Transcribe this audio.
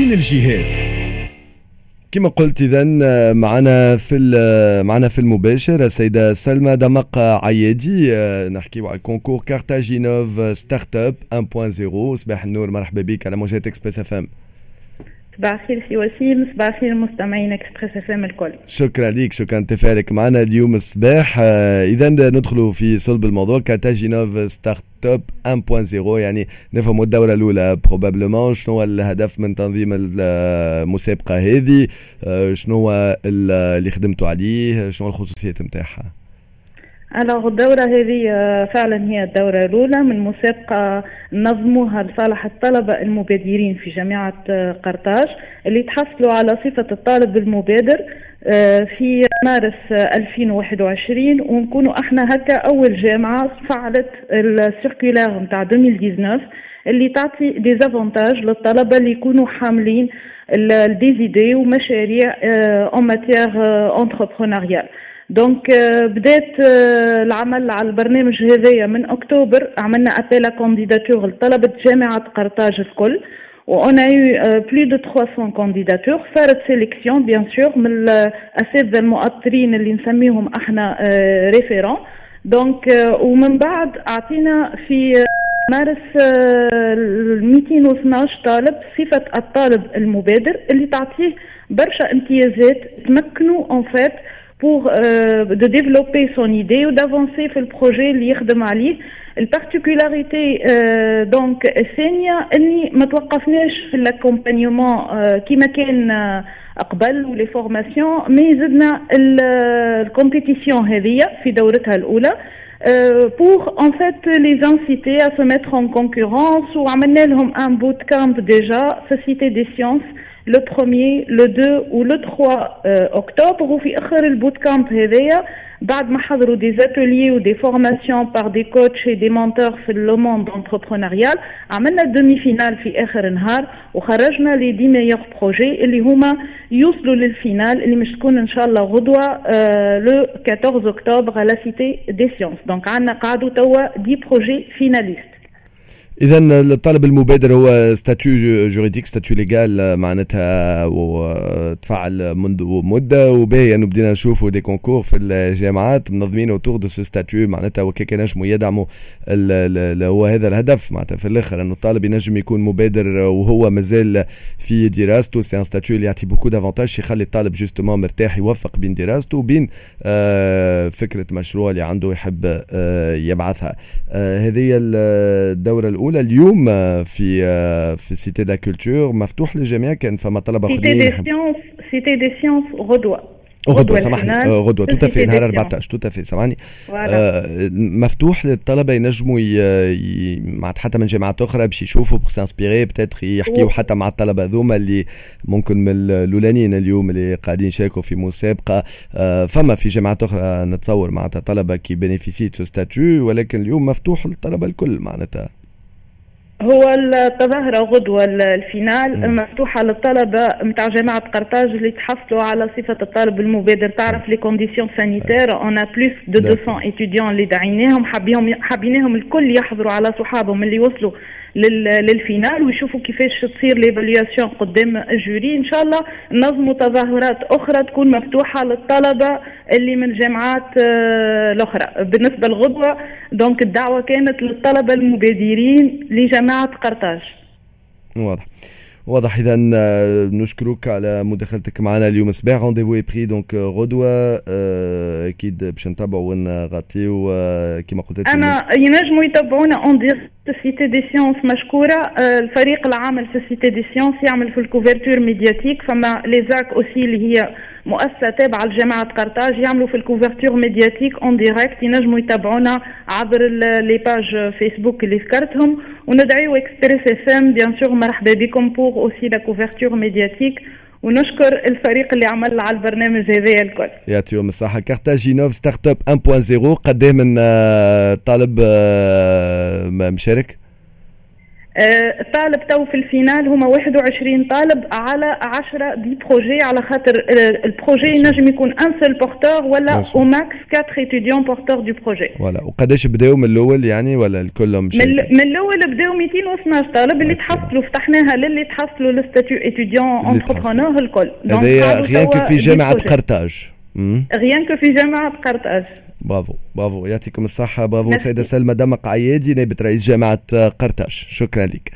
بين الجهات كما قلت اذا معنا في معنا في المباشر السيدة سلمى دمق عيادي. نحكيو على ال concours Carthage Innov'Startup 1.0 صباح النور مرحبا بك على موجات Express FM صباح الخير سي وسيم صباح الخير مستمعين Express FM الكل. شكرا لك شكرا تفاعلك معنا اليوم الصباح. اذا ندخلوا في صلب الموضوع. Carthage Innov'Startup 1.0 يعني نفهموا الدورة الأولى probablement شنو هو الهدف من تنظيم المسابقة هذه؟ شنو هو اللي خدمتوا عليه؟ شنو الخصوصيات نتاعها؟ alors الدورة هذه فعلا هي الدورة الأولى. من مسابقة نظموها لصالح الطلبة المبادرين في جامعة قرطاج اللي تحصلوا على صفة الطالب المبادر في مارس 2021 ونكونوا إحنا هكا أول جامعة فعلت ال circulaire نتاع 2019 اللي تعطي des avantages للطلبة اللي يكونوا حاملين des idées ومشاريع en matière entrepreneuriale donc بدات العمل على البرنامج هذايا من أكتوبر. عملنا appel à candidatures لطلبة جامعة قرطاج الكل و on a eu plus de 300 candidatures. صارت sélection bien sûr من الاساتذه المؤطرين اللي نسميهم إحنا référents دونك ومن بعد أعطينا في مارس 212 طالب صفة الطالب المبادر اللي تعطيه برشا امتيازات تمكنوا اون فات pour euh, de développer son idée ou d'avancer في البروجي اللي يخدم عليه البارتيكولاريتي euh, دونك الثانيه اني ما توقفناش في الاكومبانيومون euh, كيما كان euh, قبل ولي فورماسيون مي زدنا الكومبيتيسيون هذه في دورتها الاولى Euh, pour en fait les inciter à se mettre en concurrence ou amener un bootcamp déjà, Société des sciences, le 1er, le 2 ou le 3 euh, octobre وفي اخر ال bootcamp هذايا بعد ما حضروا des formations par des coachs et des mentors في le monde entrepreneurial. عملنا ال demi-finale في اخر نهار وخرجنا les dix meilleurs projets اللي هما يوصلوا لل finale اللي مش تكون ان شاء الله غدوه le 14 اكتوبر على Cité des sciences donc عندنا قعدوا توا dix projets finalistes اذا الطالب المبادر هو statut juridique statut légal معناتها وتفعل منذ مدة وباهي انه بدينا نشوفوا des concours في الجامعات منظمين autour de ce statut معناتها وكيك نجموا يدعموا هو هذا الهدف معناتها في الآخر انه الطالب ينجم يكون مبادر وهو مازال في دراسته c'est un statut اللي يعطي beaucoup d'avantages يخلي الطالب justement مرتاح يوفق بين دراسته وبين فكرة مشروع اللي عنده يحب يبعثها. هذه الدورة الأولى. الاولى اليوم في في Cité de la culture مفتوح للجميع كان فما طلبة اخرين Cité des sciences Cité des sciences غدوه غدوه سامحني. غدوه تو في نهار 14 تو في سامحني. آه مفتوح للطلبة ينجموا مع حتى من جامعات أخرى باش يشوفوا pour s'inspirer peut-être يحكيوا حتى مع الطلبة ذوما اللي ممكن من الأولانيين اليوم اللي قاعدين يشاركوا في مسابقة. آه فما في جامعات أخرى نتصور معناتها طلبة qui bénéficient ce statut ولكن اليوم مفتوح للطلبة الكل معناتها. هو التظاهرة غدوة ال finale مفتوحة للطلبة نتاع جامعة قرطاج اللي تحصلوا على صفة الطالب المبادر. تعرف les conditions sanitaires on a plus de 200 étudiants اللي دعيناهم حابيهم حابيناهم الكل يحضروا على صحابهم اللي وصلوا لل finale ويشوفوا كيفاش تصير l'évaluation قدام ال jury. إن شاء الله نظموا تظاهرات أخرى تكون مفتوحة للطلبة اللي من الجامعات الأخرى. بالنسبة لغدوه donc الدعوة كانت للطلبة المبادرين لجامعة قرطاج. واضح. واضح. إذا نشكرك على مداخلتك معنا اليوم. صباح rendez-vous est pris donc غدوة أكيد باش نتابعوا ونغطيو كما قلت أنا ينجموا يتابعونا en direct Cité des Sciences مشكوره الفريق العامل في Cité des Sciences يعمل في ال couverture médiatique فما l'ISAC aussi اللي هي مؤسسة تابعة لجامعة قرطاج يعملوا في ال couverture médiatique en direct ينجموا يتابعونا عبر les pages Facebook اللي ذكرتهم. وندعيو Express FM bien sûr مرحبا بكم pour aussi la couverture médiatique ونشكر الفريق اللي عمل على البرنامج هذايا الكل. يعطيهم الصحة Carthage Innov'Startup 1.0 قدام من طالب مشارك؟ آه، الطالب تو في ال finale هما 21 طالب على 10 des projets على خاطر آه، ال projet ينجم يكون un seul porteur ولا au max 4 étudiants porteurs de projet ولا وقداش بداوا من الأول يعني ولا الكلهم من, من الأول بداوا 212 طالب اللي تحصلوا فتحناها للي تحصلوا لل statut étudiant entrepreneur الكل. هذايا rien que في جامعة قرطاج. rien que في جامعة قرطاج. bravo bravo يعطيكم الصحة. برافو سيدة سلمى دمق عيادي نائبة رئيس جامعة قرطاج شكرا لك.